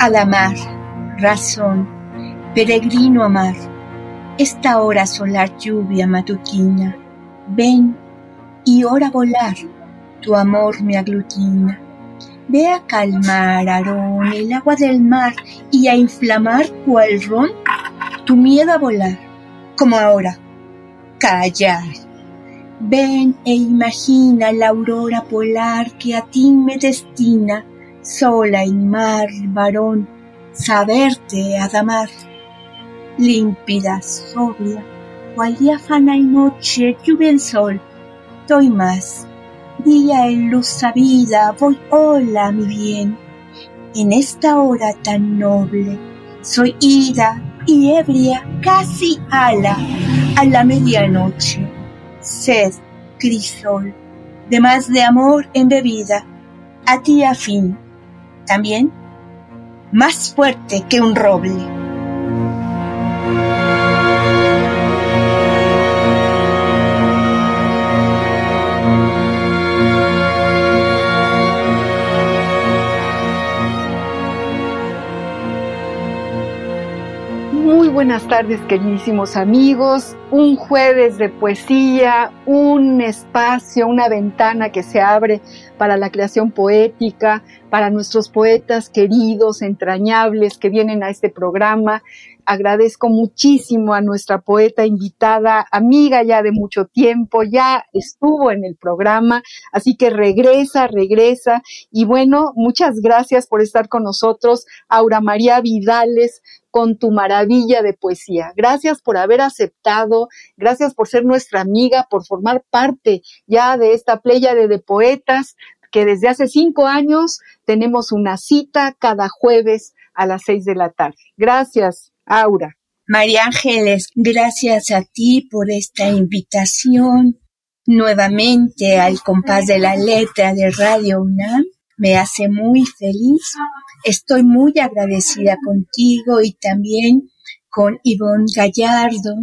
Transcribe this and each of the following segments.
Al amar, razón, peregrino amar, esta hora solar lluvia matutina, ven y hora volar, tu amor me aglutina. Ve a calmar, Aarón, el agua del mar y a inflamar cual ron tu miedo a volar, como ahora. Callar. Ven e imagina la aurora polar que a ti me destina sola en mar, varón, saberte adamar, límpida, sobria, cual diáfana y noche, lluvia en sol, doy más, día en luz sabida, voy hola, mi bien, en esta hora tan noble, soy ida y ebria, casi ala, a la medianoche, sed, crisol, de más de amor embebida, a ti a fin, también más fuerte que un roble. Buenas tardes, queridísimos amigos. Un jueves de poesía, un espacio, una ventana que se abre para la creación poética, para nuestros poetas queridos, entrañables que vienen a este programa. Agradezco muchísimo a nuestra poeta invitada, amiga ya de mucho tiempo, ya estuvo en el programa, así que regresa, regresa. Y bueno, muchas gracias por estar con nosotros, Aura María Vidales, con tu maravilla de poesía. Gracias por haber aceptado, gracias por ser nuestra amiga, por formar parte ya de esta playa de, de poetas que desde hace cinco años tenemos una cita cada jueves a las seis de la tarde. Gracias, Aura. María Ángeles, gracias a ti por esta invitación nuevamente al compás de la letra de Radio UNAM. Me hace muy feliz. Estoy muy agradecida contigo y también con Ivonne Gallardo,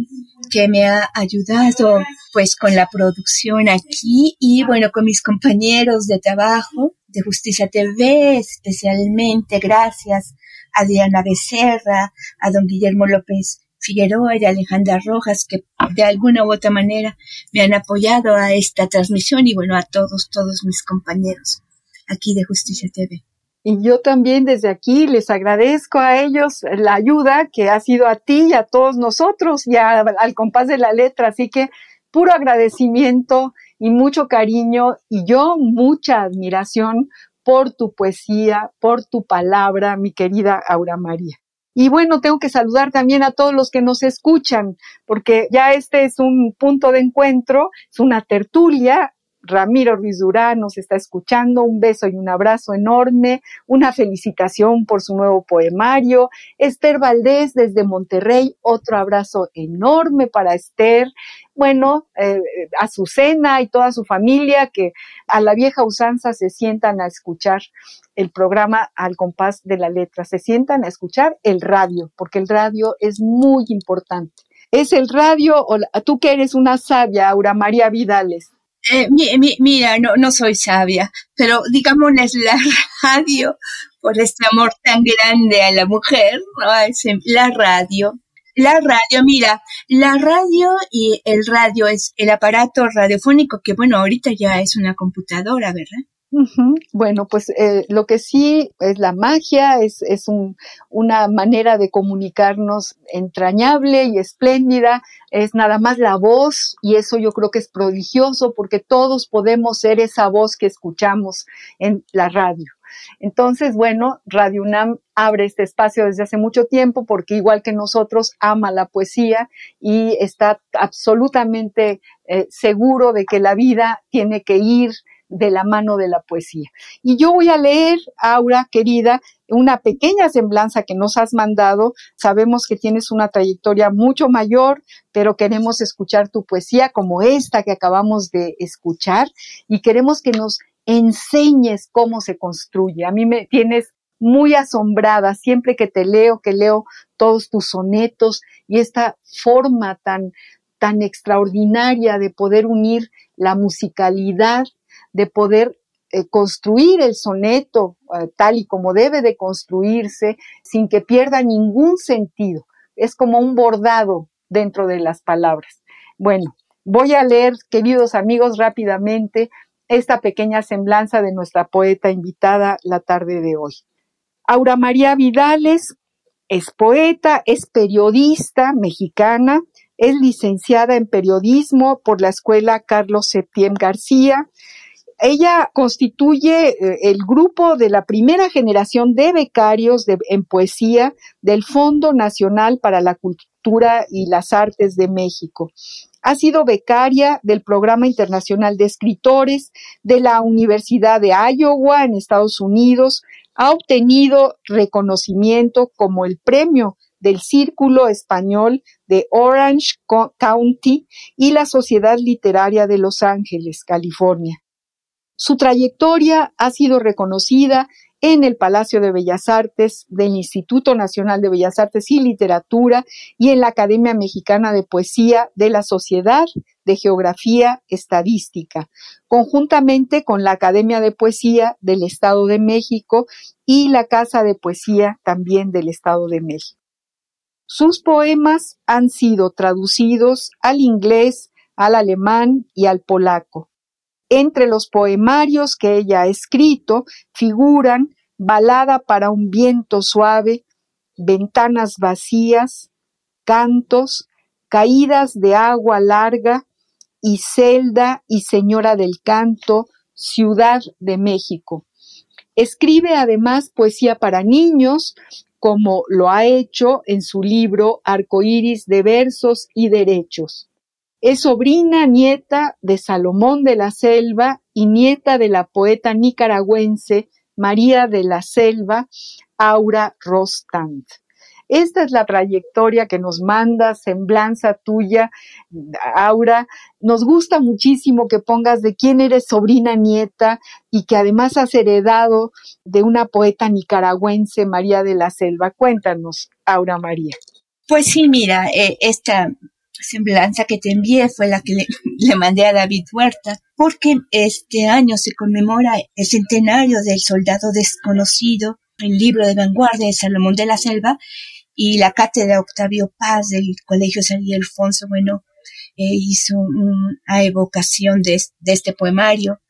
que me ha ayudado pues con la producción aquí y bueno, con mis compañeros de trabajo de Justicia TV, especialmente gracias a Diana Becerra, a don Guillermo López Figueroa y a Alejandra Rojas, que de alguna u otra manera me han apoyado a esta transmisión y bueno, a todos, todos mis compañeros aquí de Justicia TV. Y yo también desde aquí les agradezco a ellos la ayuda que ha sido a ti y a todos nosotros y al compás de la letra. Así que puro agradecimiento y mucho cariño y yo mucha admiración por tu poesía, por tu palabra, mi querida Aura María. Y bueno, tengo que saludar también a todos los que nos escuchan, porque ya este es un punto de encuentro, es una tertulia Ramiro Ruiz Durán nos está escuchando, un beso y un abrazo enorme, una felicitación por su nuevo poemario. Esther Valdés desde Monterrey, otro abrazo enorme para Esther. Bueno, eh, Azucena y toda su familia que a la vieja usanza se sientan a escuchar el programa al compás de la letra, se sientan a escuchar el radio, porque el radio es muy importante. Es el radio, o tú que eres una sabia, Aura María Vidales, eh, mira, no, no soy sabia, pero digámosles la radio, por este amor tan grande a la mujer, ¿no? la radio. La radio, mira, la radio y el radio es el aparato radiofónico que, bueno, ahorita ya es una computadora, ¿verdad? Bueno, pues eh, lo que sí es la magia, es, es un, una manera de comunicarnos entrañable y espléndida, es nada más la voz y eso yo creo que es prodigioso porque todos podemos ser esa voz que escuchamos en la radio. Entonces, bueno, Radio UNAM abre este espacio desde hace mucho tiempo porque igual que nosotros ama la poesía y está absolutamente eh, seguro de que la vida tiene que ir de la mano de la poesía. Y yo voy a leer, Aura, querida, una pequeña semblanza que nos has mandado. Sabemos que tienes una trayectoria mucho mayor, pero queremos escuchar tu poesía como esta que acabamos de escuchar y queremos que nos enseñes cómo se construye. A mí me tienes muy asombrada siempre que te leo, que leo todos tus sonetos y esta forma tan tan extraordinaria de poder unir la musicalidad de poder eh, construir el soneto eh, tal y como debe de construirse sin que pierda ningún sentido. Es como un bordado dentro de las palabras. Bueno, voy a leer, queridos amigos, rápidamente esta pequeña semblanza de nuestra poeta invitada la tarde de hoy. Aura María Vidales es poeta, es periodista mexicana, es licenciada en periodismo por la Escuela Carlos Septién García, ella constituye eh, el grupo de la primera generación de becarios en poesía del Fondo Nacional para la Cultura y las Artes de México. Ha sido becaria del Programa Internacional de Escritores de la Universidad de Iowa en Estados Unidos. Ha obtenido reconocimiento como el premio del Círculo Español de Orange County y la Sociedad Literaria de Los Ángeles, California. Su trayectoria ha sido reconocida en el Palacio de Bellas Artes del Instituto Nacional de Bellas Artes y Literatura y en la Academia Mexicana de Poesía de la Sociedad de Geografía Estadística, conjuntamente con la Academia de Poesía del Estado de México y la Casa de Poesía también del Estado de México. Sus poemas han sido traducidos al inglés, al alemán y al polaco. Entre los poemarios que ella ha escrito figuran Balada para un viento suave, Ventanas vacías, Cantos, Caídas de agua larga y Celda y Señora del Canto, Ciudad de México. Escribe además poesía para niños, como lo ha hecho en su libro Arcoíris de versos y derechos. Es sobrina nieta de Salomón de la Selva y nieta de la poeta nicaragüense María de la Selva, Aura Rostand. Esta es la trayectoria que nos manda, semblanza tuya, Aura. Nos gusta muchísimo que pongas de quién eres sobrina nieta y que además has heredado de una poeta nicaragüense, María de la Selva. Cuéntanos, Aura María. Pues sí, mira, eh, esta semblanza que te envié fue la que le, mandé a David Huerta, porque este año se conmemora el centenario del soldado desconocido, el libro de vanguardia de Salomón de la Selva y la cátedra Octavio Paz del Colegio San Ildefonso, bueno, eh, hizo una evocación de, de este poemario.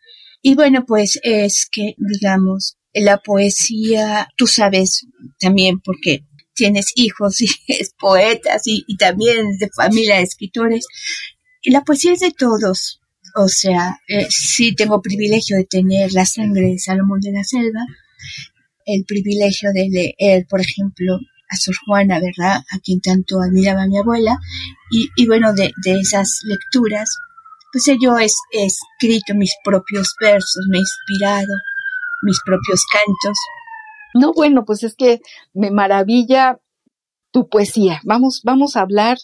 Y bueno, pues es que, digamos, la poesía, tú sabes también, porque tienes hijos y es poetas y, también de familia de escritores. Y la poesía es de todos. O sea, eh, sí tengo privilegio de tener la sangre de Salomón de la Selva, el privilegio de leer, por ejemplo, a Sor Juana, ¿verdad? A quien tanto admiraba mi abuela. Y, bueno, de, esas lecturas, pues yo he, he escrito mis propios versos, me he inspirado mis propios cantos no, bueno, pues es que me maravilla tu poesía. Vamos, vamos a hablar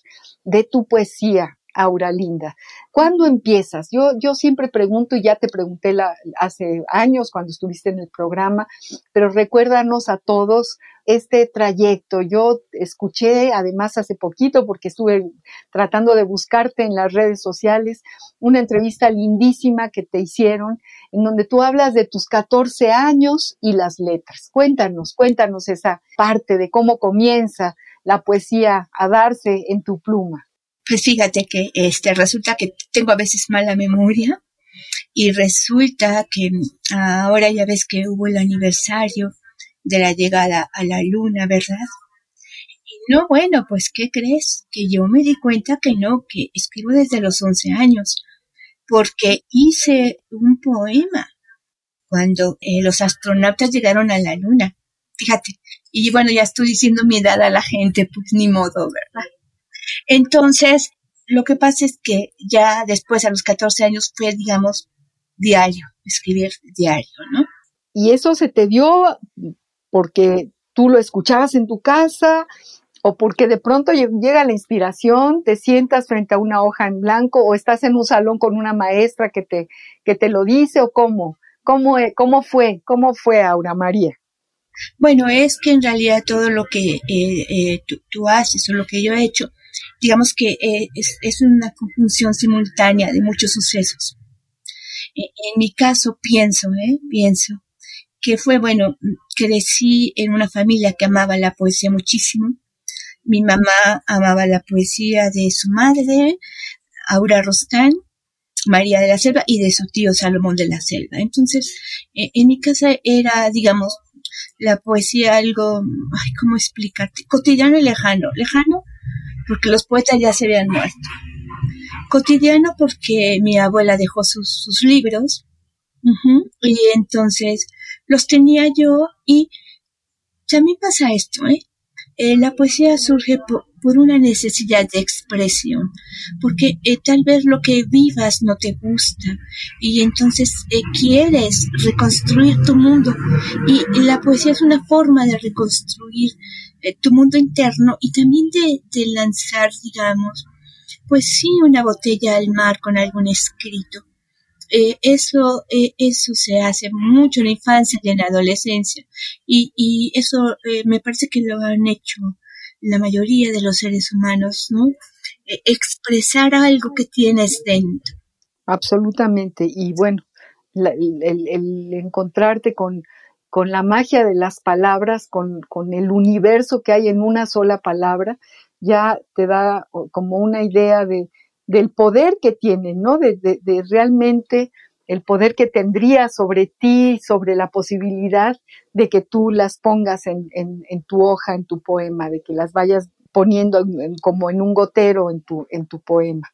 de tu poesía, Aura Linda. ¿Cuándo empiezas? Yo, yo siempre pregunto, y ya te pregunté hace años cuando estuviste en el programa, pero recuérdanos a todos este trayecto. Yo escuché, además, hace poquito, porque estuve tratando de buscarte en las redes sociales, una entrevista lindísima que te hicieron, en donde tú hablas de tus 14 años y las letras. Cuéntanos, cuéntanos esa parte de cómo comienza la poesía a darse en tu pluma. Pues fíjate que este resulta que tengo a veces mala memoria y resulta que ahora ya ves que hubo el aniversario de la llegada a la luna, ¿verdad? Y no, bueno, pues ¿qué crees? Que yo me di cuenta que no, que escribo desde los 11 años, porque hice un poema cuando eh, los astronautas llegaron a la Luna. Fíjate, y bueno, ya estoy diciendo mi edad a la gente, pues ni modo, ¿verdad? Entonces, lo que pasa es que ya después, a los 14 años, fue, digamos, diario, escribir diario, ¿no? Y eso se te dio porque tú lo escuchabas en tu casa o porque de pronto llega la inspiración, te sientas frente a una hoja en blanco o estás en un salón con una maestra que te, que te lo dice o cómo, cómo, cómo fue, cómo fue Aura María. Bueno, es que en realidad todo lo que eh, eh, tú, haces o lo que yo he hecho, digamos que eh, es, una conjunción simultánea de muchos sucesos. en mi caso pienso, pienso que fue, bueno, crecí en una familia que amaba la poesía muchísimo. Mi mamá amaba la poesía de su madre, Aura Rostán, María de la Selva y de su tío Salomón de la Selva. Entonces, en mi casa era, digamos, la poesía algo, ay, ¿cómo explicarte? Cotidiano y lejano. Lejano porque los poetas ya se habían muerto. Cotidiano porque mi abuela dejó sus, libros y entonces los tenía yo y también pasa esto, ¿eh? eh la poesía surge por, por una necesidad de expresión, porque eh, tal vez lo que vivas no te gusta y entonces eh, quieres reconstruir tu mundo y, la poesía es una forma de reconstruir eh, tu mundo interno y también de, lanzar, digamos, pues sí, una botella al mar con algún escrito. eso, eso se hace mucho en la infancia y en la adolescencia. Y, eso me parece que lo han hecho la mayoría de los seres humanos, ¿no? Expresar algo que tienes dentro. Absolutamente. Y bueno, el, encontrarte con, con, la magia de las palabras, con, con, el universo que hay en una sola palabra, ya te da como una idea de, del poder que tiene, ¿no? De, de realmente el poder que tendría sobre ti, sobre la posibilidad de que tú las pongas en, en, tu hoja, en tu poema, de que las vayas poniendo como en un gotero en tu, en tu poema.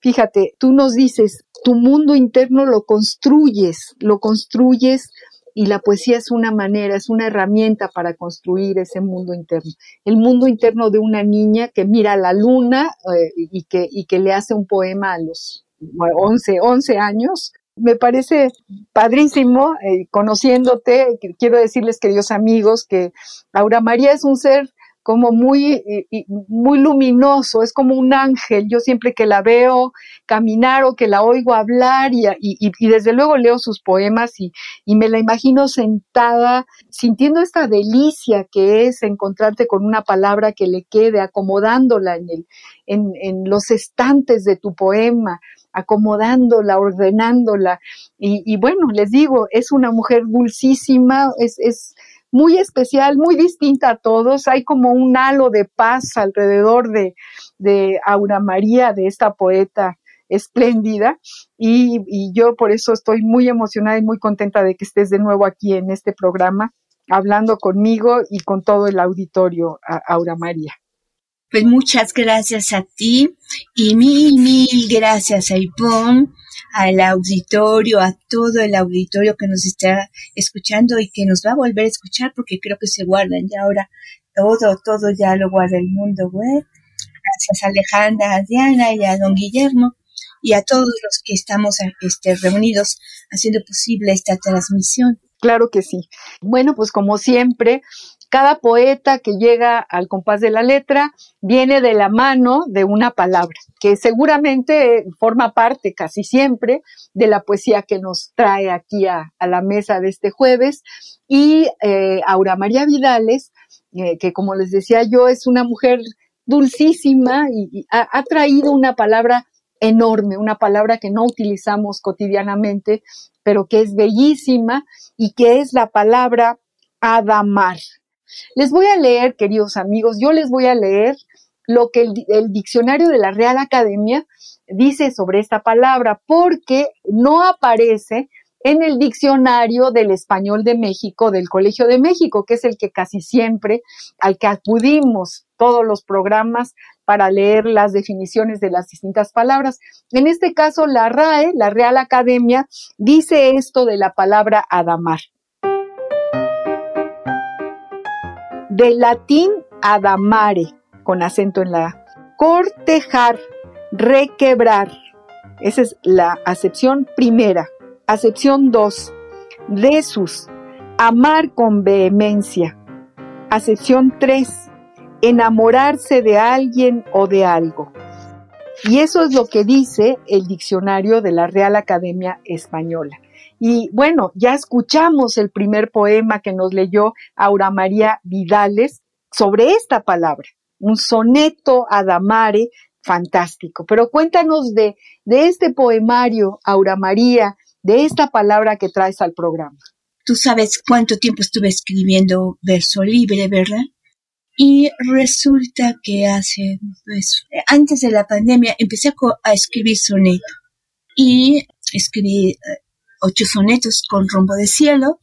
Fíjate, tú nos dices, tu mundo interno lo construyes, lo construyes y la poesía es una manera, es una herramienta para construir ese mundo interno. El mundo interno de una niña que mira la luna eh, y, que, y que le hace un poema a los 11, 11 años me parece padrísimo, eh, conociéndote, quiero decirles, queridos amigos, que Aura María es un ser como muy, muy luminoso, es como un ángel. Yo siempre que la veo caminar o que la oigo hablar y, y desde luego leo sus poemas y, me la imagino sentada sintiendo esta delicia que es encontrarte con una palabra que le quede, acomodándola en, el, en, en los estantes de tu poema acomodándola, ordenándola. Y, bueno, les digo, es una mujer dulcísima, es, es muy especial, muy distinta a todos. Hay como un halo de paz alrededor de, de Aura María, de esta poeta espléndida y, y, yo por eso estoy muy emocionada y muy contenta de que estés de nuevo aquí en este programa hablando conmigo y con todo el auditorio, Aura María. Pues muchas gracias a ti y mil, mil gracias a Ivonne, al auditorio, a todo el auditorio que nos está escuchando y que nos va a volver a escuchar porque creo que se guardan ya ahora todo, todo ya lo guarda el mundo web. Gracias a Alejandra, a Diana y a don Guillermo y a todos los que estamos este, reunidos haciendo posible esta transmisión. Claro que sí. Bueno, pues como siempre, cada poeta que llega al compás de la letra viene de la mano de una palabra, que seguramente forma parte casi siempre de la poesía que nos trae aquí a, la mesa de este jueves. Y eh, Aura María Vidales, eh, que como les decía yo, es una mujer dulcísima y, ha, traído una palabra enorme, una palabra que no utilizamos cotidianamente, pero que es bellísima y que es la palabra adamar. Les voy a leer, queridos amigos, yo les voy a leer lo que el, diccionario de la Real Academia dice sobre esta palabra, porque no aparece en el diccionario del español de México, del Colegio de México, que es el que casi siempre al que acudimos todos los programas para leer las definiciones de las distintas palabras. En este caso, la RAE, la Real Academia, dice esto de la palabra adamar. Del latín adamare, con acento en la A. Cortejar, requebrar. Esa es la acepción primera. Acepción 2. Desus, amar con vehemencia. Acepción 3 enamorarse de alguien o de algo. Y eso es lo que dice el diccionario de la Real Academia Española. Y bueno, ya escuchamos el primer poema que nos leyó Aura María Vidales sobre esta palabra, un soneto a Damare fantástico. Pero cuéntanos de, de este poemario, Aura María, de esta palabra que traes al programa. Tú sabes cuánto tiempo estuve escribiendo verso libre, ¿verdad? Y resulta que hace, pues, antes de la pandemia empecé a, escribir soneto. Y escribí eh, ocho sonetos con rombo de cielo.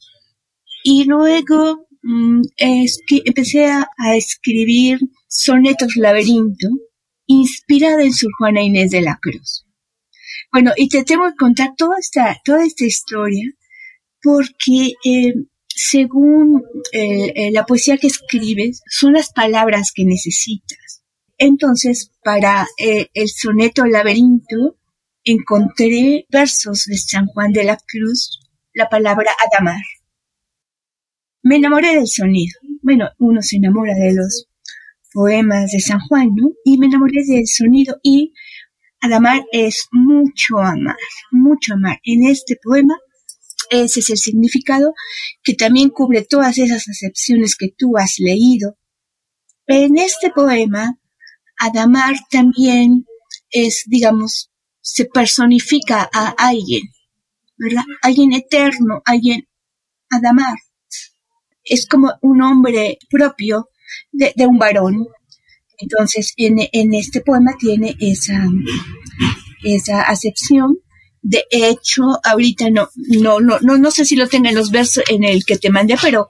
Y luego mm, que empecé a, escribir sonetos laberinto, inspirada en su Juana Inés de la Cruz. Bueno, y te tengo que contar toda esta, toda esta historia porque eh, según eh, eh, la poesía que escribes, son las palabras que necesitas. Entonces, para el soneto Laberinto, encontré versos de San Juan de la Cruz, la palabra Adamar. Me enamoré del sonido. Bueno, uno se enamora de los poemas de San Juan, ¿no? Y me enamoré del sonido y Adamar es mucho amar, mucho amar. En este poema ese es el significado que también cubre todas esas acepciones que tú has leído. En este poema, Adamar también es, digamos, se personifica a alguien, ¿verdad? Alguien eterno, alguien Adamar. Es como un hombre propio de, un varón. Entonces, en, este poema tiene esa, esa acepción de hecho, ahorita no, no, no, no, no sé si lo tenga en los versos en el que te mandé, pero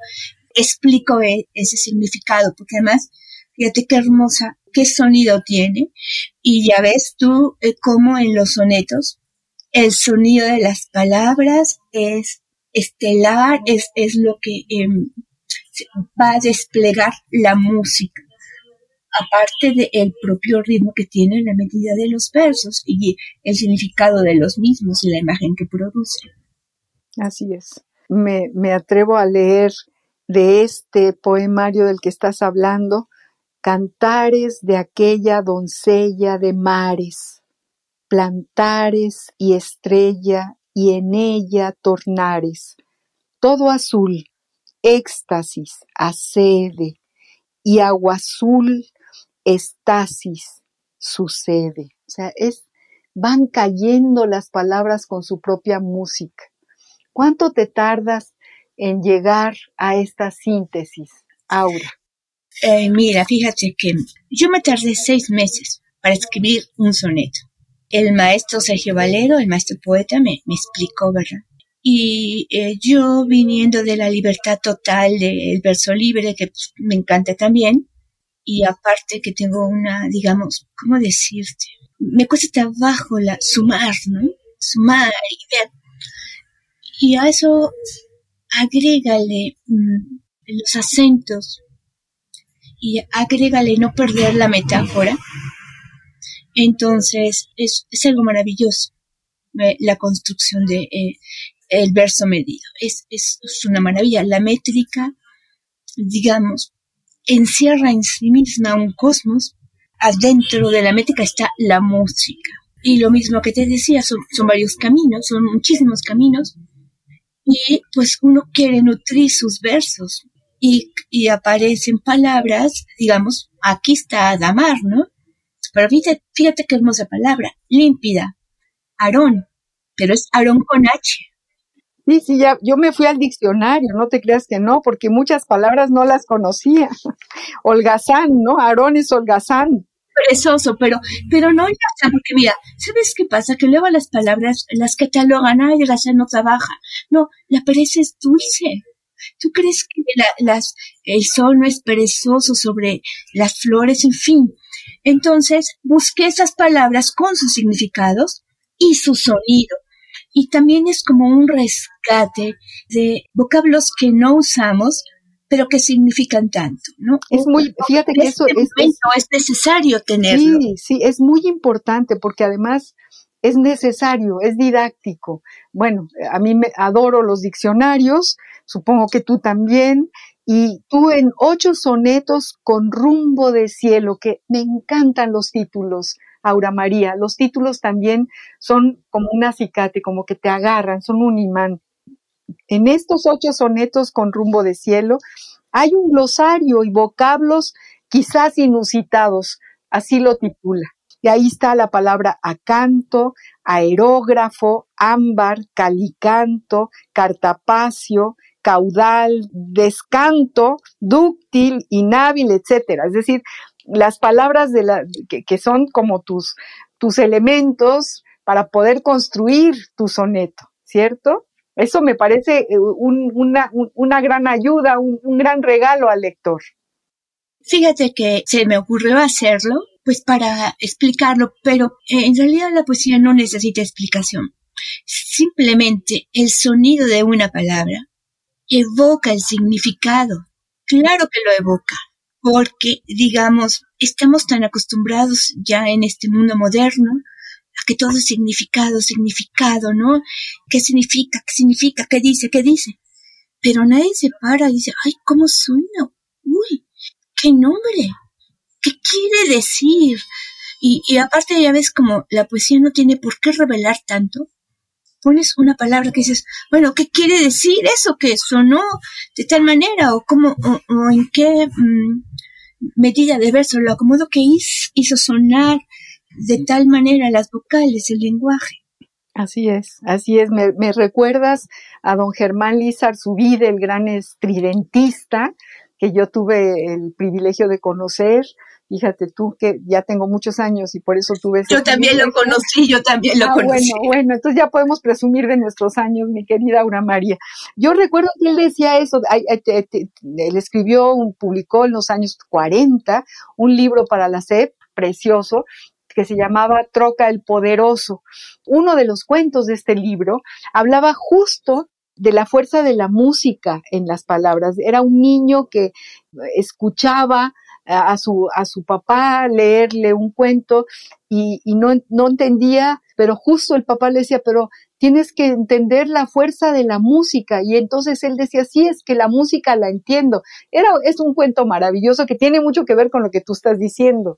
explico e, ese significado, porque además, fíjate qué hermosa, qué sonido tiene. Y ya ves tú eh, cómo en los sonetos el sonido de las palabras es estelar, es, es lo que em, va a desplegar la música aparte del propio ritmo que tiene la medida de los versos y el significado de los mismos y la imagen que produce. Así es. Me, me atrevo a leer de este poemario del que estás hablando, cantares de aquella doncella de mares, plantares y estrella y en ella tornares, todo azul, éxtasis, acede, y agua azul estasis sucede. O sea, es, van cayendo las palabras con su propia música. ¿Cuánto te tardas en llegar a esta síntesis, Aura? Eh, mira, fíjate que yo me tardé seis meses para escribir un soneto. El maestro Sergio Valero, el maestro poeta, me, me explicó, ¿verdad? Y eh, yo viniendo de la libertad total del verso libre, que pues, me encanta también, y aparte que tengo una, digamos, ¿cómo decirte? Me cuesta trabajo la, sumar, ¿no? Sumar y ver. Y a eso agrégale mm, los acentos y agrégale no perder la metáfora. Entonces es, es algo maravilloso la construcción de eh, el verso medido. Es, es, es una maravilla. La métrica, digamos, encierra en sí misma un cosmos, adentro de la métrica está la música. Y lo mismo que te decía, son, varios caminos, son muchísimos caminos, y pues uno quiere nutrir sus versos, y, y aparecen palabras, digamos, aquí está Adamar, ¿no? Pero fíjate, fíjate qué hermosa palabra, límpida, Aarón, pero es Aarón con H. Sí, sí, ya, yo me fui al diccionario, no te creas que no, porque muchas palabras no las conocía. holgazán, ¿no? Aarón es holgazán. Perezoso, pero, pero no holgazán, porque mira, ¿sabes qué pasa? Que luego las palabras las catalogan, ay, holgazán no trabaja. No, la pereza es dulce. ¿Tú crees que las, el sol no es perezoso sobre las flores? En fin. Entonces, busqué esas palabras con sus significados y su sonido. Y también es como un rescate de vocablos que no usamos, pero que significan tanto, ¿no? Es muy, fíjate que eso es, es, es necesario tenerlo. Sí, sí, es muy importante porque además es necesario, es didáctico. Bueno, a mí me adoro los diccionarios, supongo que tú también, y tú en ocho sonetos con rumbo de cielo, que me encantan los títulos, Aura María. Los títulos también son como un acicate, como que te agarran, son un imán. En estos ocho sonetos con rumbo de cielo hay un glosario y vocablos quizás inusitados, así lo titula. Y ahí está la palabra acanto, aerógrafo, ámbar, calicanto, cartapacio, caudal, descanto, dúctil, inhábil, etcétera. Es decir, las palabras de la, que, son como tus, tus elementos para poder construir tu soneto, ¿cierto? Eso me parece eh, una, una, gran ayuda, un, un gran regalo al lector. Fíjate que se me ocurrió hacerlo pues para explicarlo, pero eh, en realidad la poesía no necesita explicación. Simplemente el sonido de una palabra evoca el significado. Claro que lo evoca, porque, digamos, estamos tan acostumbrados ya en este mundo moderno a que todo es significado, significado, ¿no? ¿Qué significa? ¿Qué significa? ¿Qué dice? ¿Qué dice? Pero nadie se para y dice, ay, ¿cómo suena? Uy, qué nombre. ¿Qué quiere decir? Y, y aparte ya ves como la poesía no tiene por qué revelar tanto. Pones una palabra que dices, bueno, ¿qué quiere decir eso que sonó de tal manera? ¿O cómo, o, en qué mm, medida de verso lo acomodo que hizo, sonar de tal manera las vocales, el lenguaje? Así es, así es. Me, recuerdas a don Germán Lizar vida el gran estridentista, que yo tuve el privilegio de conocer, Fíjate tú que ya tengo muchos años y por eso tuve... Yo también lo conocí, yo también lo ah, conocí. Bueno, bueno, entonces ya podemos presumir de nuestros años, mi querida Aura María. Yo recuerdo que él decía eso, él escribió, publicó en los años 40 un libro para la SEP, precioso, que se llamaba Troca el Poderoso. Uno de los cuentos de este libro hablaba justo de la fuerza de la música en las palabras. Era un niño que escuchaba a su, a su papá leerle un cuento y, y no, no entendía, pero justo el papá le decía, pero tienes que entender la fuerza de la música. Y entonces él decía, sí, es que la música la entiendo. Era, es un cuento maravilloso que tiene mucho que ver con lo que tú estás diciendo.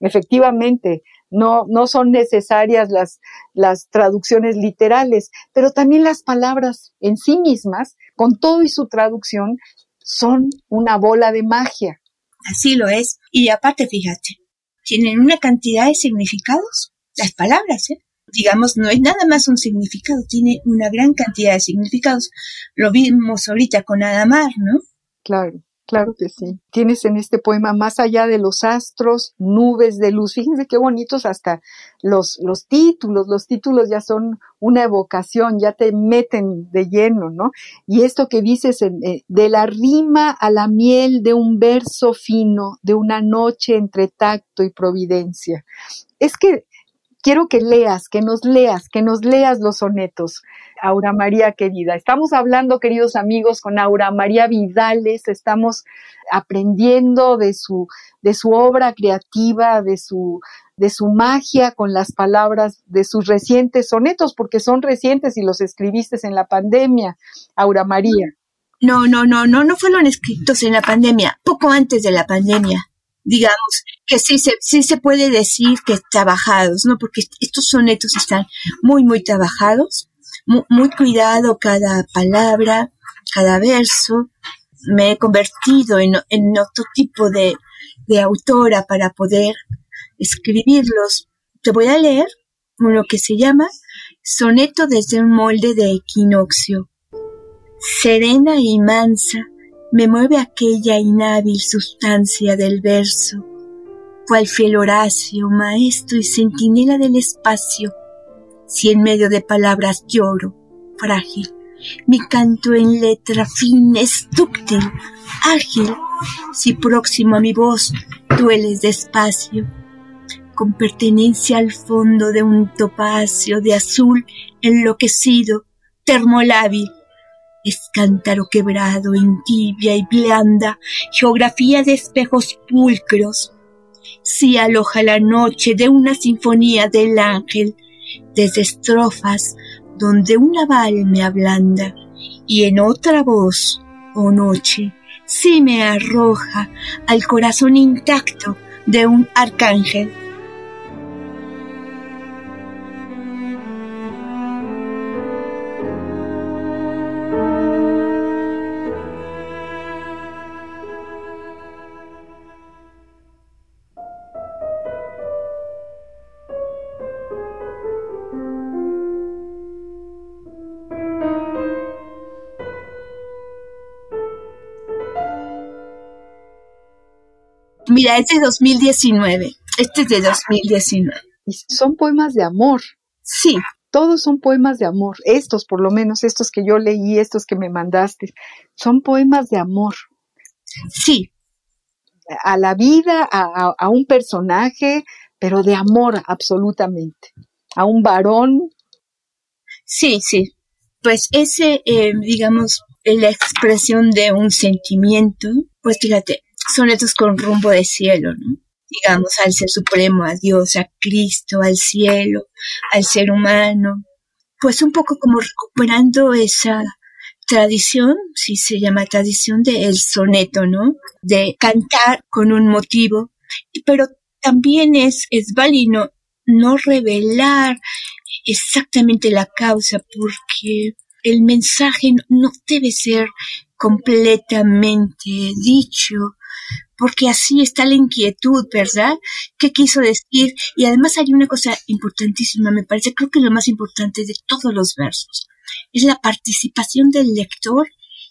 Efectivamente, no, no son necesarias las, las traducciones literales, pero también las palabras en sí mismas, con todo y su traducción, son una bola de magia. Así lo es. Y aparte, fíjate, tienen una cantidad de significados, las palabras, ¿eh? Digamos, no es nada más un significado, tiene una gran cantidad de significados. Lo vimos ahorita con Adamar, ¿no? Claro. Claro que sí. Tienes en este poema más allá de los astros, nubes de luz. Fíjense qué bonitos hasta los, los títulos. Los títulos ya son una evocación, ya te meten de lleno, ¿no? Y esto que dices, eh, de la rima a la miel de un verso fino, de una noche entre tacto y providencia. Es que quiero que leas, que nos leas, que nos leas los sonetos. Aura María querida. Estamos hablando, queridos amigos, con Aura María Vidales, estamos aprendiendo de su, de su obra creativa, de su, de su magia con las palabras de sus recientes sonetos, porque son recientes y los escribiste en la pandemia, Aura María. No, no, no, no, no fueron escritos en la pandemia, poco antes de la pandemia digamos, que sí se, sí se puede decir que trabajados, ¿no? Porque estos sonetos están muy, muy trabajados, muy, cuidado cada palabra, cada verso. Me he convertido en, en otro tipo de, de autora para poder escribirlos. Te voy a leer lo que se llama Soneto desde un molde de equinoccio. Serena y mansa, me mueve aquella inhábil sustancia del verso, cual fiel Horacio, maestro y centinela del espacio, si en medio de palabras lloro, frágil, mi canto en letra fina es dúctil, ágil, si próximo a mi voz dueles despacio, con pertenencia al fondo de un topacio de azul enloquecido, termolábil, es cántaro quebrado en tibia y blanda, geografía de espejos pulcros. Si aloja la noche de una sinfonía del ángel, desde estrofas donde una val me ablanda, y en otra voz, oh noche, si me arroja al corazón intacto de un arcángel. Mira, este es de 2019. Este es de 2019. Y son poemas de amor. Sí. Todos son poemas de amor. Estos, por lo menos, estos que yo leí, estos que me mandaste, son poemas de amor. Sí. A la vida, a, un personaje, pero de amor, absolutamente. A un varón. Sí, sí. Pues ese, eh, digamos, la expresión de un sentimiento, pues fíjate, sonetos con rumbo de cielo, ¿no? digamos, al ser supremo, a Dios, a Cristo, al cielo, al ser humano, pues un poco como recuperando esa tradición, si se llama tradición del soneto, ¿no? De cantar con un motivo, pero también es, es válido no revelar exactamente la causa, porque el mensaje no debe ser completamente dicho, porque así está la inquietud, ¿verdad? ¿Qué quiso decir? Y además hay una cosa importantísima, me parece, creo que lo más importante de todos los versos, es la participación del lector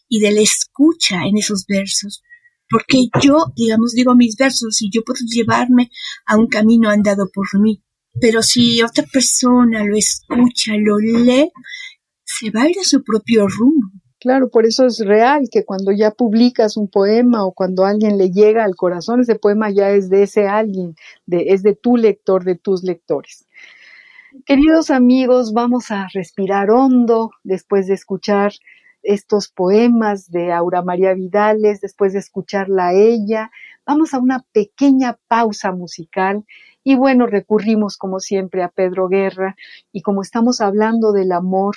y de la escucha en esos versos. Porque yo, digamos, digo mis versos y yo puedo llevarme a un camino andado por mí. Pero si otra persona lo escucha, lo lee, se va a ir a su propio rumbo. Claro, por eso es real que cuando ya publicas un poema o cuando alguien le llega al corazón, ese poema ya es de ese alguien, es de tu lector, de tus lectores. Queridos amigos, vamos a respirar hondo después de escuchar estos poemas de Aura María Vidales, después de escucharla a ella. Vamos a una pequeña pausa musical y bueno, recurrimos como siempre a Pedro Guerra y como estamos hablando del amor,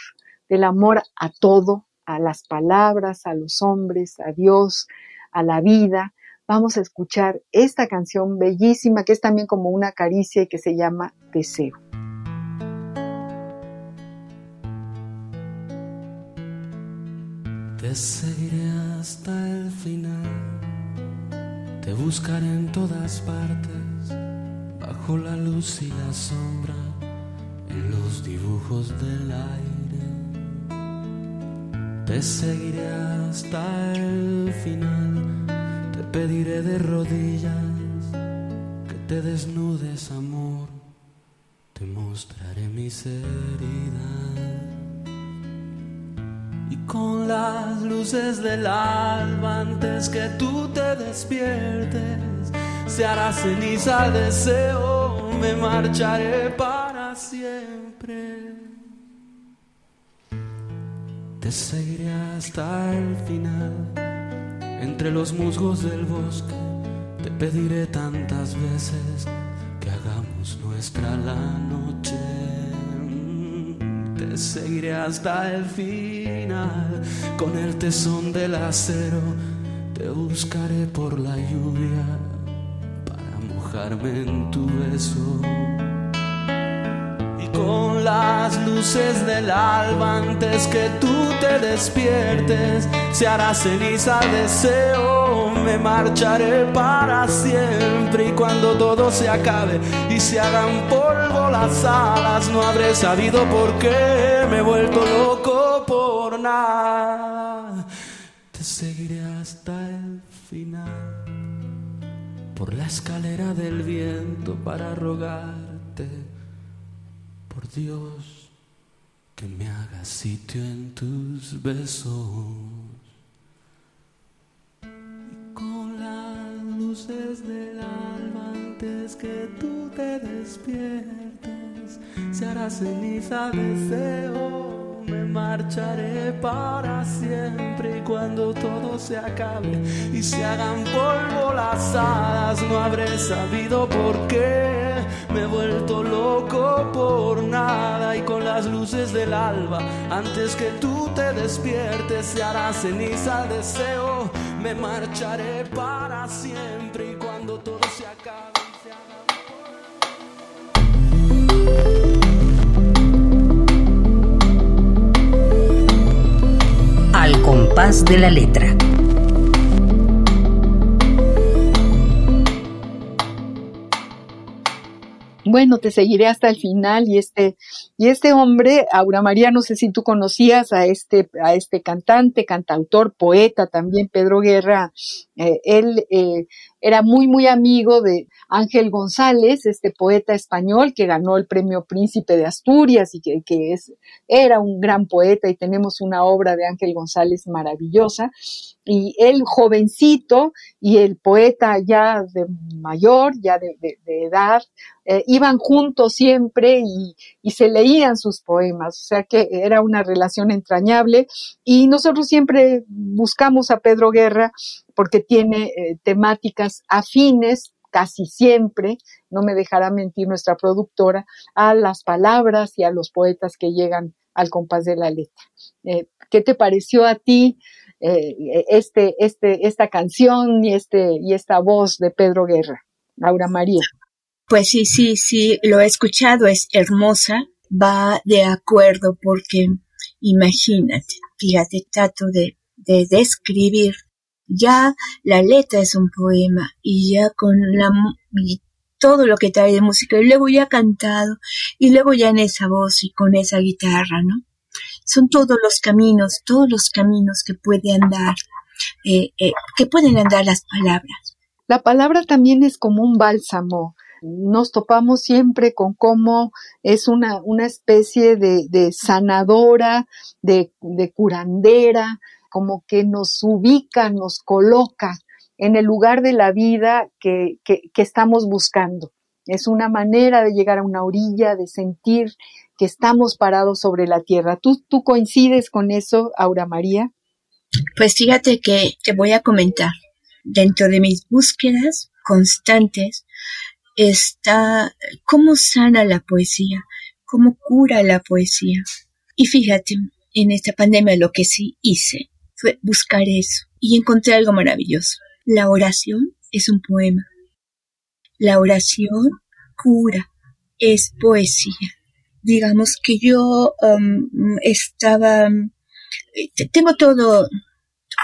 del amor a todo, a las palabras, a los hombres, a Dios, a la vida, vamos a escuchar esta canción bellísima que es también como una caricia y que se llama Deseo. Te seguiré hasta el final, te buscaré en todas partes, bajo la luz y la sombra, en los dibujos del aire te seguiré hasta el final, te pediré de rodillas que te desnudes, amor, te mostraré mis heridas. Y con las luces del alba antes que tú te despiertes, se hará ceniza el deseo, me marcharé para siempre te seguiré hasta el final. Entre los musgos del bosque te pediré tantas veces que hagamos nuestra la noche. Te seguiré hasta el final con el tesón del acero. Te buscaré por la lluvia para mojarme en tu beso con las luces del alba antes que tú te despiertes. Se hará ceniza el deseo, me marcharé para siempre. Y cuando todo se acabe y se hagan polvo las alas, no habré sabido por qué me he vuelto loco por nada. Te seguiré hasta el final. Por la escalera del viento para rogarte por Dios, que me haga sitio en tus besos. Y con las luces del alba antes que tú te despiertes, se hará ceniza deseo me marcharé para siempre y cuando todo se acabe y se hagan polvo las hadas no habré sabido por qué. Me he vuelto loco por nada y con las luces del alba antes que tú te despiertes se hará ceniza deseo. Me marcharé para siempre y cuando todo se acabe se hagan Al compás de la letra. Bueno, te seguiré hasta el final y este y este hombre, Aura María, no sé si tú conocías a este a este cantante, cantautor, poeta también, Pedro Guerra. eh, él eh, era muy muy amigo de Ángel González, este poeta español que ganó el premio Príncipe de Asturias y que, que es era un gran poeta y tenemos una obra de Ángel González maravillosa. Y él jovencito y el poeta ya de mayor, ya de, edad, eh, iban juntos siempre y, se leían sus poemas, o sea que era una relación entrañable y nosotros siempre buscamos a Pedro Guerra porque tiene eh, temáticas afines casi siempre, no me dejará mentir nuestra productora, a las palabras y a los poetas que llegan al compás de la letra. Eh, ¿Qué te pareció a ti este, este, esta canción y, este, y esta voz de Pedro Guerra? Laura María. Pues sí, sí, sí, lo he escuchado, es hermosa, va de acuerdo porque imagínate, fíjate, trato de, de describir, ya la letra es un poema y ya con la, y todo lo que trae de música y luego ya cantado y luego ya en esa voz y con esa guitarra, ¿no? Son todos los caminos, todos los caminos que puede andar, eh, eh, que pueden andar las palabras. La palabra también es como un bálsamo. Nos topamos siempre con cómo es una, una especie de, sanadora, de, de curandera, como que nos ubica, nos coloca en el lugar de la vida que, que, que estamos buscando. Es una manera de llegar a una orilla, de sentir que estamos parados sobre la tierra. ¿Tú, tú coincides con eso, Aura María? Pues fíjate que te voy a comentar. Dentro de mis búsquedas constantes está cómo sana la poesía, cómo cura la poesía. Y fíjate, en esta pandemia lo que sí hice fue buscar eso y encontré algo maravilloso. La oración es un poema. La oración cura, es poesía. Digamos que yo um, estaba, eh, tengo todo,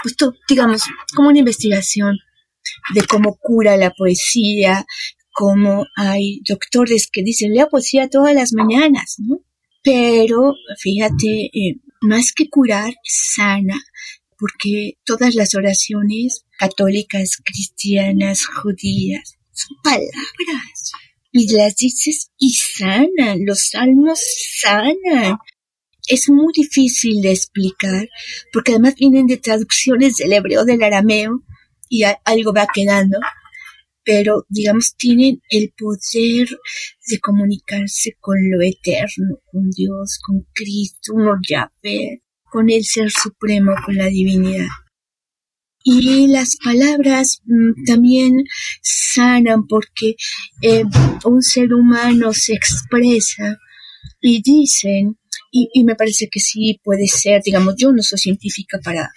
pues to- digamos, como una investigación de cómo cura la poesía, cómo hay doctores que dicen lea poesía todas las mañanas, ¿no? Pero fíjate, eh, más que curar, sana, porque todas las oraciones católicas, cristianas, judías, son palabras. Y las dices y sanan, los salmos sanan. Es muy difícil de explicar, porque además vienen de traducciones del hebreo, del arameo, y algo va quedando, pero digamos tienen el poder de comunicarse con lo eterno, con Dios, con Cristo, uno ya ve, con el Ser Supremo, con la divinidad. Y las palabras mm, también sanan porque eh, un ser humano se expresa y dicen, y, y me parece que sí puede ser, digamos, yo no soy científica para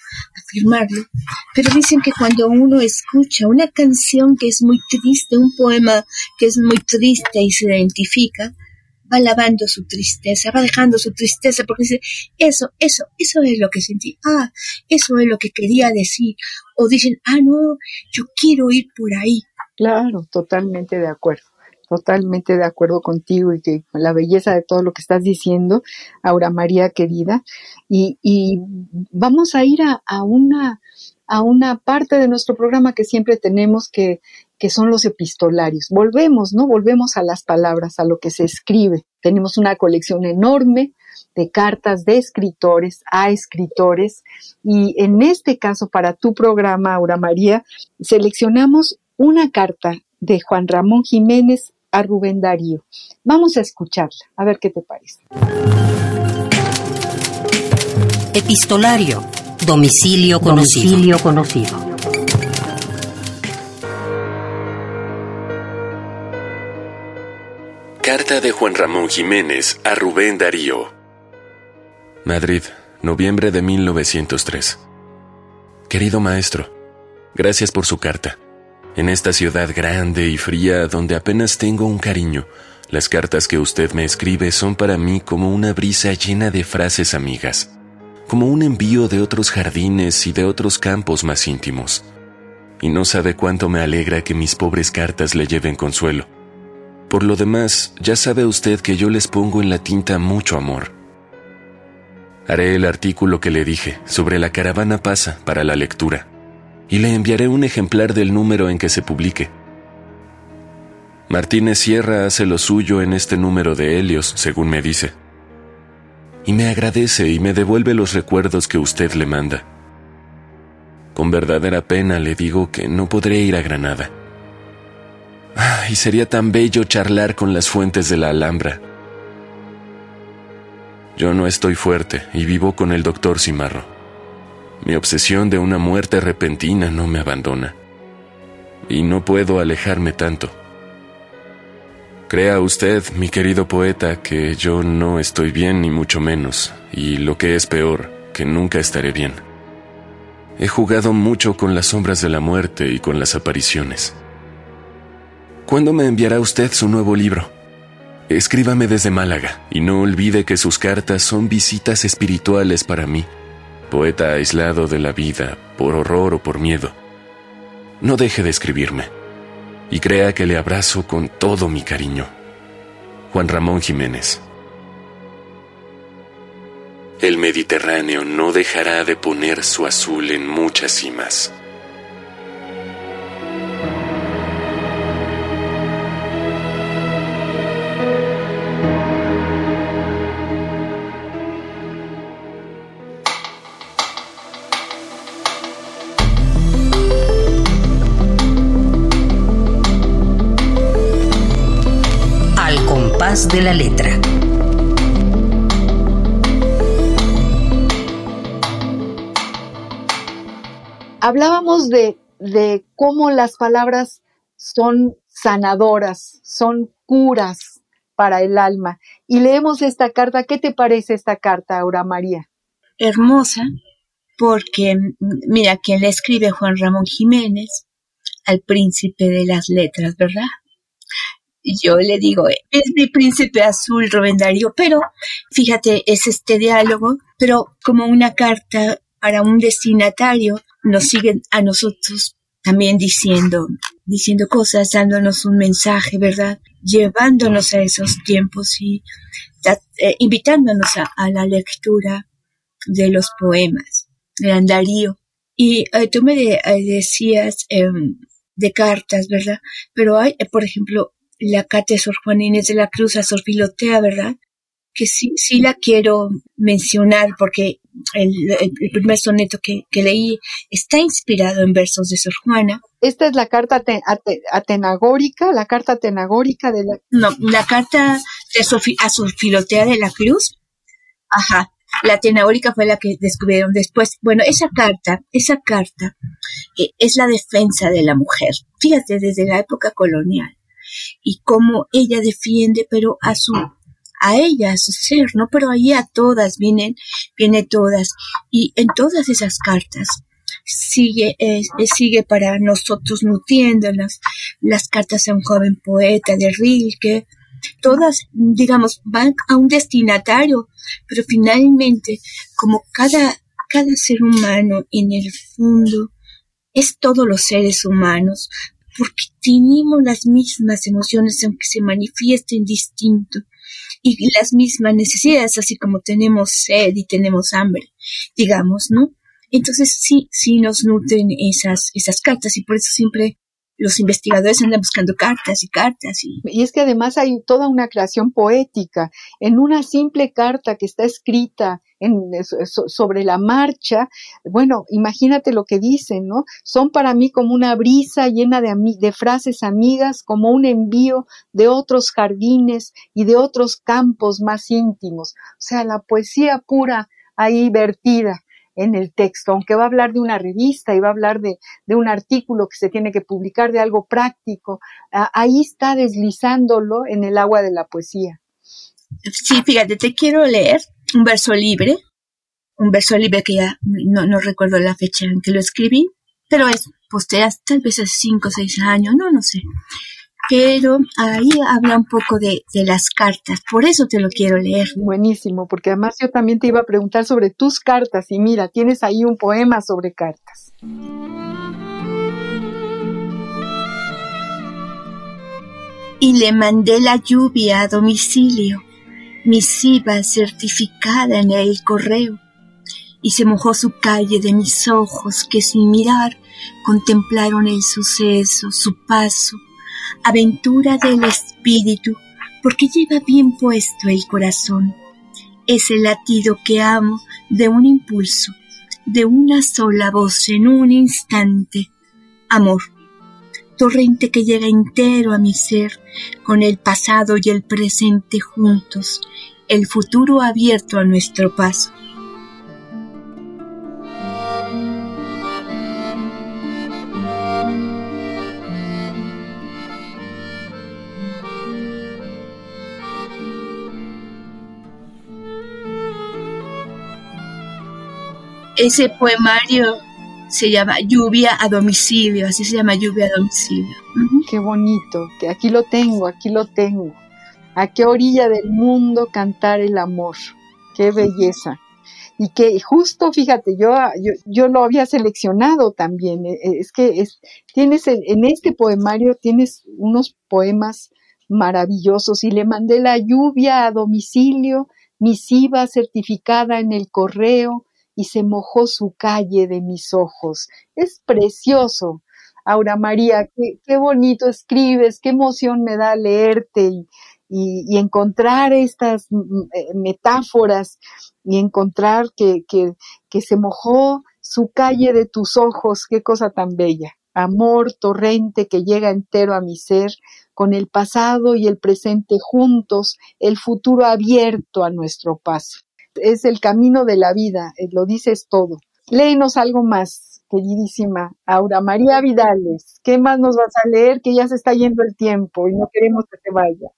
afirmarlo, pero dicen que cuando uno escucha una canción que es muy triste, un poema que es muy triste y se identifica, va lavando su tristeza, va dejando su tristeza porque dice, eso, eso, eso es lo que sentí, ah, eso es lo que quería decir, o dicen, ah, no, yo quiero ir por ahí. Claro, totalmente de acuerdo. Totalmente de acuerdo contigo y que la belleza de todo lo que estás diciendo, Aura María querida. Y, y vamos a ir a, a una, a una parte de nuestro programa que siempre tenemos que, que son los epistolarios. Volvemos, ¿no? Volvemos a las palabras, a lo que se escribe. Tenemos una colección enorme de cartas de escritores a escritores. Y en este caso, para tu programa, Aura María, seleccionamos una carta de Juan Ramón Jiménez a Rubén Darío. Vamos a escucharla, a ver qué te parece. Epistolario. Domicilio conocido. Domicilio conocido. Carta de Juan Ramón Jiménez a Rubén Darío. Madrid, noviembre de 1903. Querido maestro, gracias por su carta. En esta ciudad grande y fría donde apenas tengo un cariño, las cartas que usted me escribe son para mí como una brisa llena de frases amigas, como un envío de otros jardines y de otros campos más íntimos. Y no sabe cuánto me alegra que mis pobres cartas le lleven consuelo por lo demás, ya sabe usted que yo les pongo en la tinta mucho amor. Haré el artículo que le dije sobre la caravana pasa para la lectura y le enviaré un ejemplar del número en que se publique. Martínez Sierra hace lo suyo en este número de Helios, según me dice. Y me agradece y me devuelve los recuerdos que usted le manda. Con verdadera pena le digo que no podré ir a Granada y sería tan bello charlar con las fuentes de la Alhambra. Yo no estoy fuerte y vivo con el doctor Cimarro. Mi obsesión de una muerte repentina no me abandona. Y no puedo alejarme tanto. Crea usted, mi querido poeta, que yo no estoy bien ni mucho menos, y lo que es peor, que nunca estaré bien. He jugado mucho con las sombras de la muerte y con las apariciones. ¿Cuándo me enviará usted su nuevo libro? Escríbame desde Málaga y no olvide que sus cartas son visitas espirituales para mí, poeta aislado de la vida por horror o por miedo. No deje de escribirme y crea que le abrazo con todo mi cariño. Juan Ramón Jiménez. El Mediterráneo no dejará de poner su azul en muchas cimas. De la letra. Hablábamos de, de cómo las palabras son sanadoras, son curas para el alma. Y leemos esta carta. ¿Qué te parece esta carta, Aura María? Hermosa, porque mira, quien le escribe Juan Ramón Jiménez, al príncipe de las letras, ¿verdad? Yo le digo, es mi príncipe azul, Rubén Darío, pero fíjate, es este diálogo, pero como una carta para un destinatario, nos siguen a nosotros también diciendo, diciendo cosas, dándonos un mensaje, ¿verdad? Llevándonos a esos tiempos y eh, invitándonos a, la lectura de los poemas de Darío. Y eh, tú me eh, decías em, de cartas, ¿verdad? Pero hay, por ejemplo, la cate Sor Juan Inés de la Cruz a Sor Filotea, ¿verdad? Que sí, sí la quiero mencionar porque el, primer soneto que, leí está inspirado en versos de Sor Juana. Esta es la carta atenagórica, la carta atenagórica de la... No, la carta de Sor, a Sor Filotea de la Cruz. Ajá, la atenagórica fue la que descubrieron después. Bueno, esa carta, esa carta eh, es la defensa de la mujer. Fíjate, desde la época colonial y cómo ella defiende, pero a su a ella, a su ser, ¿no? Pero ahí a todas vienen, viene todas. Y en todas esas cartas sigue, sigue para nosotros nutriéndolas. Las cartas a un joven poeta de Rilke, todas, digamos, van a un destinatario, pero finalmente, como cada, cada ser humano en el fondo es todos los seres humanos, porque tenemos las mismas emociones aunque se manifiesten distinto y las mismas necesidades, así como tenemos sed y tenemos hambre, digamos, ¿no? Entonces sí, sí nos nutren esas, esas cartas y por eso siempre los investigadores andan buscando cartas y cartas. Y... y es que además hay toda una creación poética. En una simple carta que está escrita en, sobre la marcha, bueno, imagínate lo que dicen, ¿no? Son para mí como una brisa llena de, de frases amigas, como un envío de otros jardines y de otros campos más íntimos. O sea, la poesía pura ahí vertida en el texto, aunque va a hablar de una revista y va a hablar de, un artículo que se tiene que publicar, de algo práctico, ahí está deslizándolo en el agua de la poesía. Sí, fíjate, te quiero leer un verso libre, un verso libre que ya no, no recuerdo la fecha en que lo escribí, pero es postea tal vez hace cinco o seis años, no, no sé pero ahí habla un poco de, las cartas, por eso te lo quiero leer. Buenísimo, porque además yo también te iba a preguntar sobre tus cartas y mira, tienes ahí un poema sobre cartas. Y le mandé la lluvia a domicilio, misiva certificada en el correo, y se mojó su calle de mis ojos que sin mirar contemplaron el suceso, su paso, aventura del espíritu, porque lleva bien puesto el corazón. Es el latido que amo de un impulso, de una sola voz en un instante. Amor, torrente que llega entero a mi ser, con el pasado y el presente juntos, el futuro abierto a nuestro paso. ese poemario se llama Lluvia a domicilio, así se llama Lluvia a domicilio. Qué bonito, que aquí lo tengo, aquí lo tengo. ¿A qué orilla del mundo cantar el amor? Qué belleza. Y que justo, fíjate, yo, yo, lo había seleccionado también. Eh, eh, es que es, tienes en este poemario tienes unos poemas maravillosos y le mandé la lluvia a domicilio, misiva certificada en el correo, y se mojó su calle de mis ojos. Es precioso. Aura María, qué, bonito escribes, qué emoción me da leerte y, encontrar estas eh, metáforas y encontrar que se mojó su calle de tus ojos, qué cosa tan bella. Amor torrente que llega entero a mi ser, con el pasado y el presente juntos, el futuro abierto a nuestro paso es el camino de la vida, eh, lo dices todo. Léenos algo más, queridísima Aura María Vidales. ¿Qué más nos vas a leer? Que ya se está yendo el tiempo y no queremos que se vaya.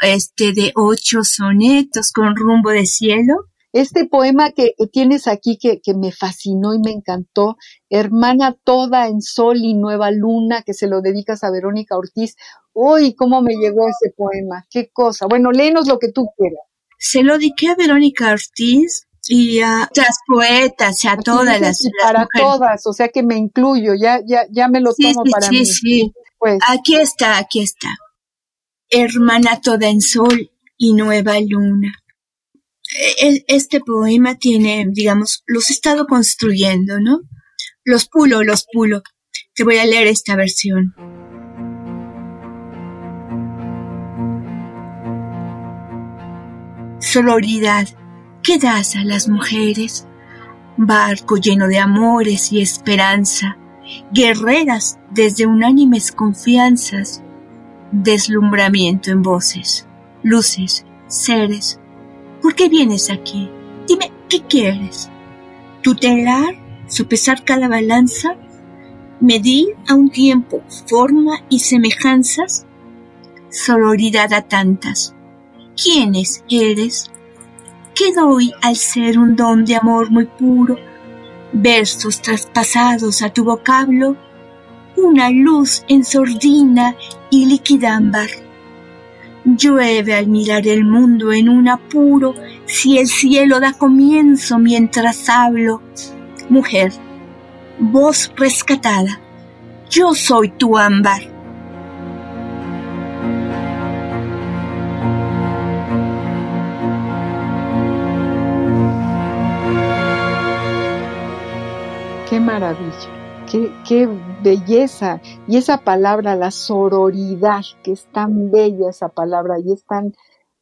Este de ocho sonetos con rumbo de cielo. Este poema que, tienes aquí que, que, me fascinó y me encantó, Hermana toda en sol y nueva luna, que se lo dedicas a Verónica Ortiz. Uy, cómo me llegó ese poema, qué cosa. Bueno, léenos lo que tú quieras se lo dediqué a Verónica Ortiz y a las poetas, a todas las, Para todas, o sea que me incluyo, ya, ya, ya me lo tomo para mí. Sí, sí, pues. Aquí está, aquí está. Hermana toda en sol y nueva luna. E, este poema tiene, digamos, los he estado construyendo, ¿no? Los pulo, los pulo. Te voy a leer esta versión. Sororidad ¿qué das a las mujeres, barco lleno de amores y esperanza, guerreras desde unánimes confianzas, deslumbramiento en voces, luces, seres. ¿Por qué vienes aquí? Dime, ¿qué quieres? ¿Tutelar? ¿Sopesar cada balanza? ¿Medir a un tiempo forma y semejanzas? Sororidad a tantas, quiénes eres. ¿Qué doy al ser un don de amor muy puro? Versos traspasados a tu vocablo, una luz en sordina y liquidámbar. Llueve al mirar el mundo en un apuro, si el cielo da comienzo mientras hablo. Mujer, voz rescatada, yo soy tu ámbar maravilla. Qué, qué, belleza. Y esa palabra, la sororidad, que es tan bella esa palabra y es tan,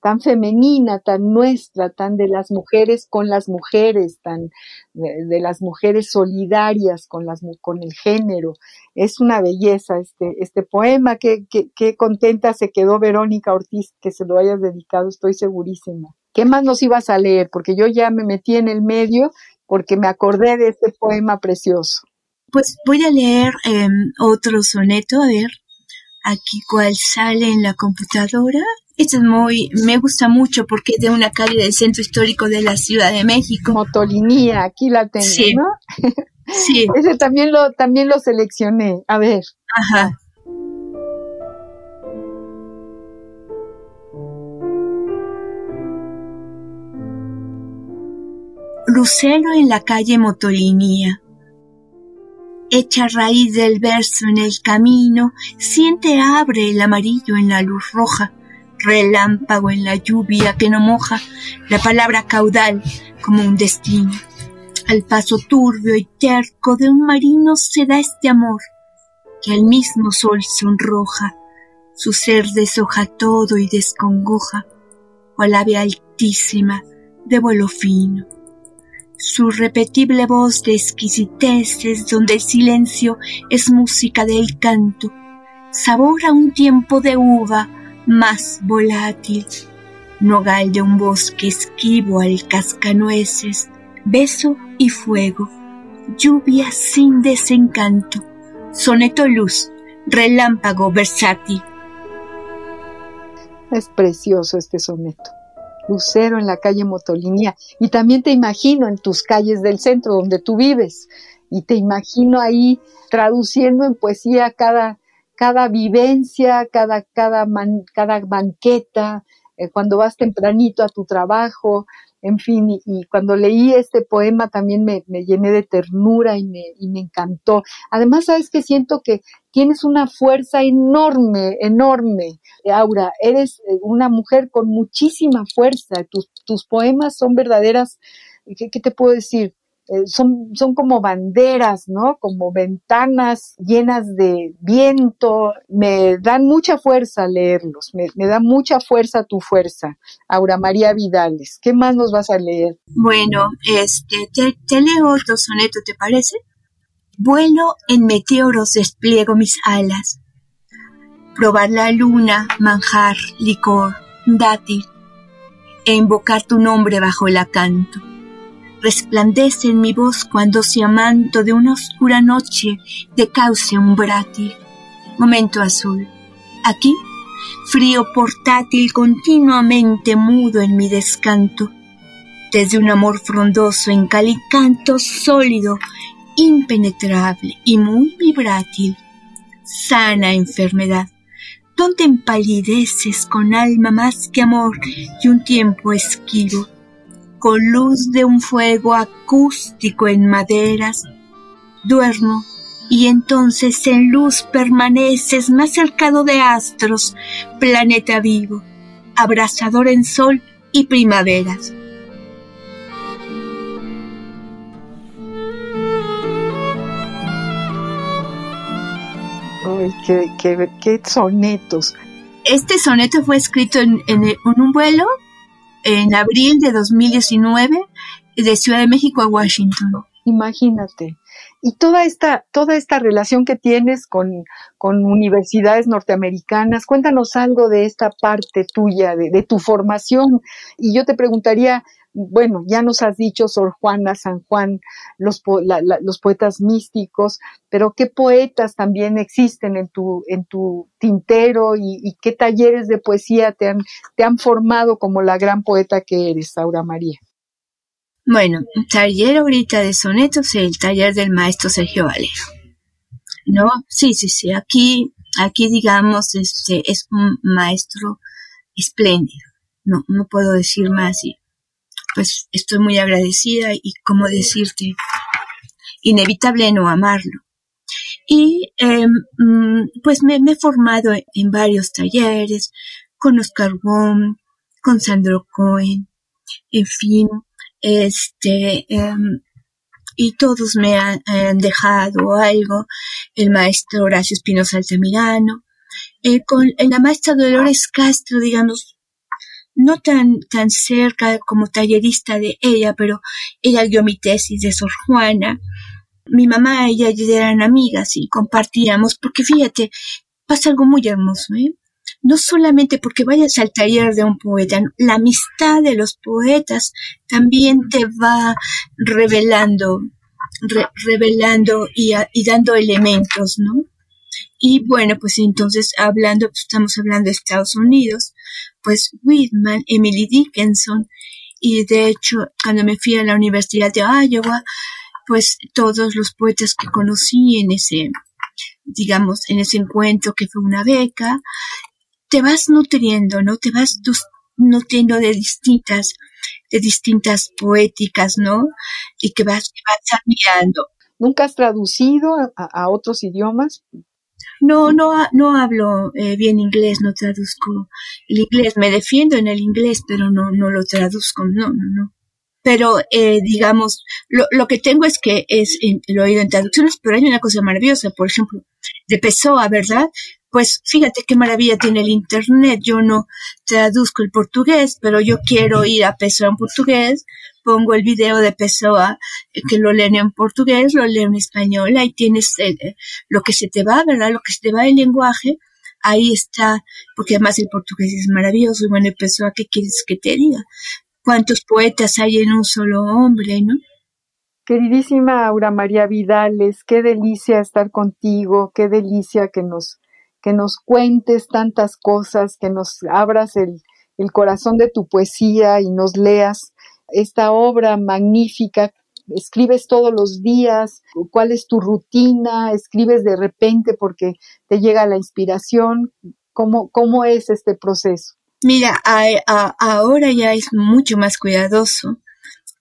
tan femenina, tan nuestra, tan de las mujeres con las mujeres, tan de, las mujeres solidarias con, las, con el género. Es una belleza este, este poema. Qué, qué, qué contenta se quedó Verónica Ortiz que se lo hayas dedicado, estoy segurísima. ¿Qué más nos ibas a leer? Porque yo ya me metí en el medio porque me acordé de este poema precioso. Pues voy a leer em, otro soneto, a ver, aquí cuál sale en la computadora. Este es muy, me gusta mucho porque es de una calle del centro histórico de la Ciudad de México. Motolinía, aquí la tengo, sí. ¿no? Sí. Ese también lo, también lo seleccioné. A ver. Ajá. Lucero en la calle Motolinía Hecha raíz del verso en el camino, siente abre el amarillo en la luz roja, relámpago en la lluvia que no moja, la palabra caudal como un destino. Al paso turbio y terco de un marino se da este amor, que al mismo sol sonroja, su ser deshoja todo y descongoja, cual ave altísima de vuelo fino su repetible voz de exquisiteces donde el silencio es música del canto, sabor a un tiempo de uva más volátil, nogal de un bosque esquivo al cascanueces, beso y fuego, lluvia sin desencanto, soneto luz, relámpago versátil. Es precioso este soneto. Lucero en la calle Motolinía. Y también te imagino en tus calles del centro donde tú vives. Y te imagino ahí traduciendo en poesía cada, cada vivencia, cada, cada, cada banqueta, eh, cuando vas tempranito a tu trabajo, en fin, y, cuando leí este poema también me, llené de ternura y me, y me, encantó. Además, sabes que siento que tienes una fuerza enorme, enorme, Aura. Eres eh, una mujer con muchísima fuerza. Tus, tus poemas son verdaderas, ¿qué, qué te puedo decir? Eh, son, son como banderas, ¿no? Como ventanas llenas de viento. Me dan mucha fuerza leerlos, me, da mucha fuerza tu fuerza. Aura María Vidales, ¿qué más nos vas a leer? Bueno, este, te, te leo otro soneto, ¿te parece? Vuelo en meteoros, despliego mis alas. Probar la luna, manjar, licor, dátil, e invocar tu nombre bajo el acanto resplandece en mi voz cuando se amanto de una oscura noche de cauce umbrátil. Momento azul. Aquí, frío portátil continuamente mudo en mi descanto. Desde un amor frondoso en calicanto sólido, impenetrable y muy vibrátil. Sana enfermedad donde empalideces con alma más que amor y un tiempo esquivo con luz de un fuego acústico en maderas, duermo y entonces en luz permaneces más cercano de astros, planeta vivo, abrasador en sol y primaveras. Ay, qué, sonetos. Este soneto fue escrito en un vuelo en abril de 2019 de Ciudad de México a Washington. Imagínate. Y toda esta, toda esta relación que tienes con, con universidades norteamericanas, cuéntanos algo de esta parte tuya, de, de tu formación. Y yo te preguntaría, bueno, ya nos has dicho Sor Juana, San Juan, los, los poetas místicos, pero ¿qué poetas también existen en tu, en tu tintero y, qué talleres de poesía te han, te han formado como la gran poeta que eres, Aura María? Bueno, taller ahorita de sonetos, el taller del maestro Sergio Valero. ¿No? Sí, sí, sí. Aquí, aquí digamos, este es un maestro espléndido. No, no puedo decir más. Y pues estoy muy agradecida y como decirte, inevitable no amarlo. Y em, mm, pues me, he formado en, varios talleres, con Oscar Wong, con Sandro Cohen, en fin, este, em, y todos me han, dejado algo, el maestro Horacio Espinosa Altamirano, eh, con la maestra Dolores Castro, digamos, no tan, tan cerca como tallerista de ella, pero ella dio mi tesis de Sor Juana. Mi mamá y ella eran amigas y compartíamos, porque fíjate, pasa algo muy hermoso, ¿eh? No solamente porque vayas al taller de un poeta, la amistad de los poetas también te va revelando, revelando y, y dando elementos, ¿no? Y bueno, pues entonces hablando, pues estamos hablando de Estados Unidos, pues Whitman, Emily Dickinson, y de hecho cuando me fui a la Universidad de Iowa, pues todos los poetas que conocí en ese, digamos, en ese encuentro que fue una beca, te vas nutriendo, ¿no? Te vas nutriendo de distintas, de distintas poéticas, ¿no? Y que vas, vas admirando. ¿Nunca has traducido a otros idiomas? No, no, no hablo eh, bien inglés, no traduzco el inglés. Me defiendo en el inglés, pero no, no lo traduzco. No, no, no. Pero, eh, digamos, lo, lo que tengo es que es, lo he oído en traducciones, pero hay una cosa maravillosa, por ejemplo, de Pessoa, ¿verdad? Pues fíjate qué maravilla tiene el Internet. Yo no traduzco el portugués, pero yo quiero ir a Pessoa en portugués, pongo el video de Pessoa, eh, que lo leen en portugués, lo leo en español, ahí tienes eh, eh, lo que se te va, ¿verdad? Lo que se te va el lenguaje, ahí está, porque además el portugués es maravilloso, y bueno, Pessoa, ¿qué quieres que te diga? ¿Cuántos poetas hay en un solo hombre, no? Queridísima Aura María Vidales, qué delicia estar contigo, qué delicia que nos, que nos cuentes tantas cosas, que nos abras el, el corazón de tu poesía y nos leas esta obra magnífica escribes todos los días, cuál es tu rutina, escribes de repente porque te llega la inspiración, ¿cómo, cómo es este proceso? Mira, ahora ya es mucho más cuidadoso.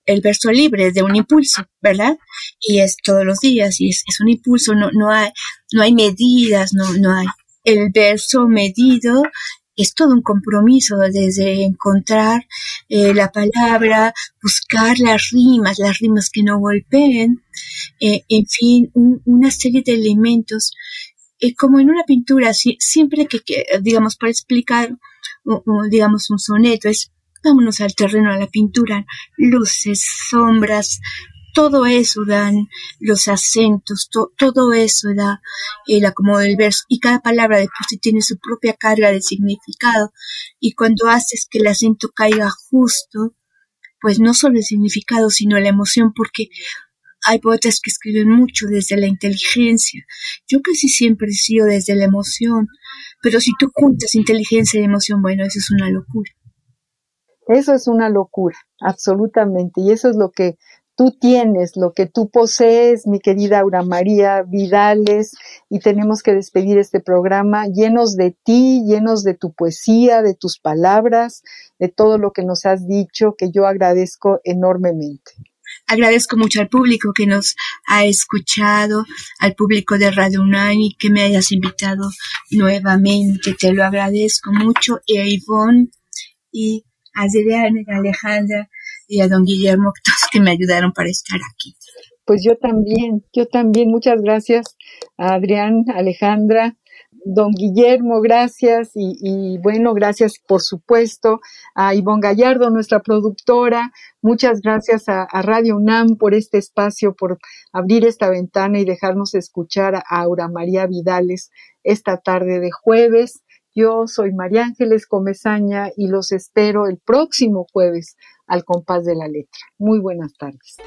El verso libre es de un impulso, ¿verdad? Y es todos los días y es, es un impulso, no, no, hay, no hay medidas, no, no hay. El verso medido es todo un compromiso desde encontrar eh, la palabra, buscar las rimas, las rimas que no golpeen, eh, en fin, una serie de elementos. Eh, como en una pintura, siempre que, digamos, para explicar, digamos, un soneto, es vámonos al terreno, a la pintura, luces, sombras, todo eso dan los acentos, todo eso da el acomodo del verso y cada palabra después tiene su propia carga de significado y cuando haces que el acento caiga justo, pues no solo el significado sino la emoción porque hay poetas que escriben mucho desde la inteligencia. Yo casi siempre he sido desde la emoción, pero si tú juntas inteligencia y emoción, bueno, eso es una locura. Eso es una locura, absolutamente. Y eso es lo que tú tienes, lo que tú posees, mi querida Aura María Vidales, y tenemos que despedir este programa llenos de ti, llenos de tu poesía, de tus palabras, de todo lo que nos has dicho, que yo agradezco enormemente. Agradezco mucho al público que nos ha escuchado, al público de Radio Unani que me hayas invitado nuevamente. Te lo agradezco mucho. Y a Ivonne y a Adriana Alejandra y a don Guillermo, que me ayudaron para estar aquí. Pues yo también, yo también, muchas gracias a Adrián, Alejandra, don Guillermo, gracias y, bueno, gracias por supuesto a Ivonne Gallardo, nuestra productora, muchas gracias a, a, Radio UNAM por este espacio, por abrir esta ventana y dejarnos escuchar a Aura María Vidales esta tarde de jueves. Yo soy María Ángeles Comezaña y los espero el próximo jueves al compás de la letra. Muy buenas tardes.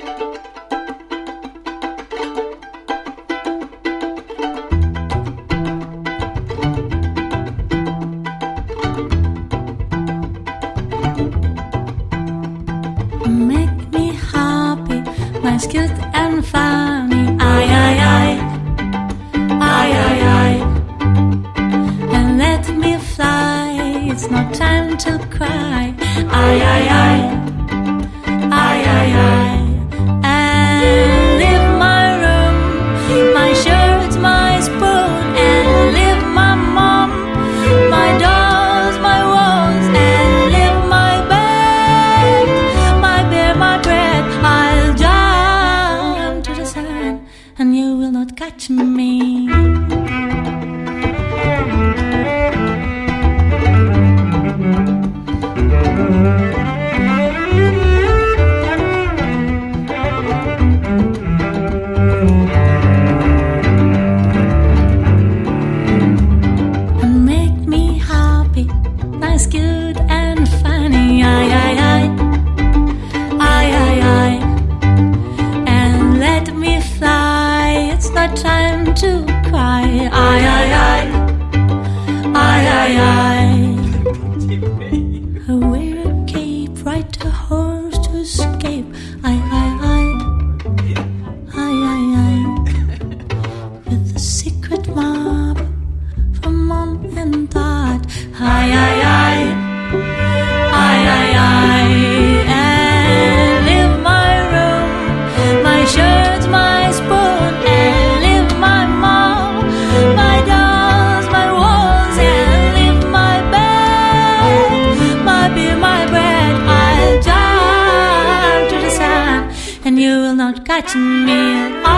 got me.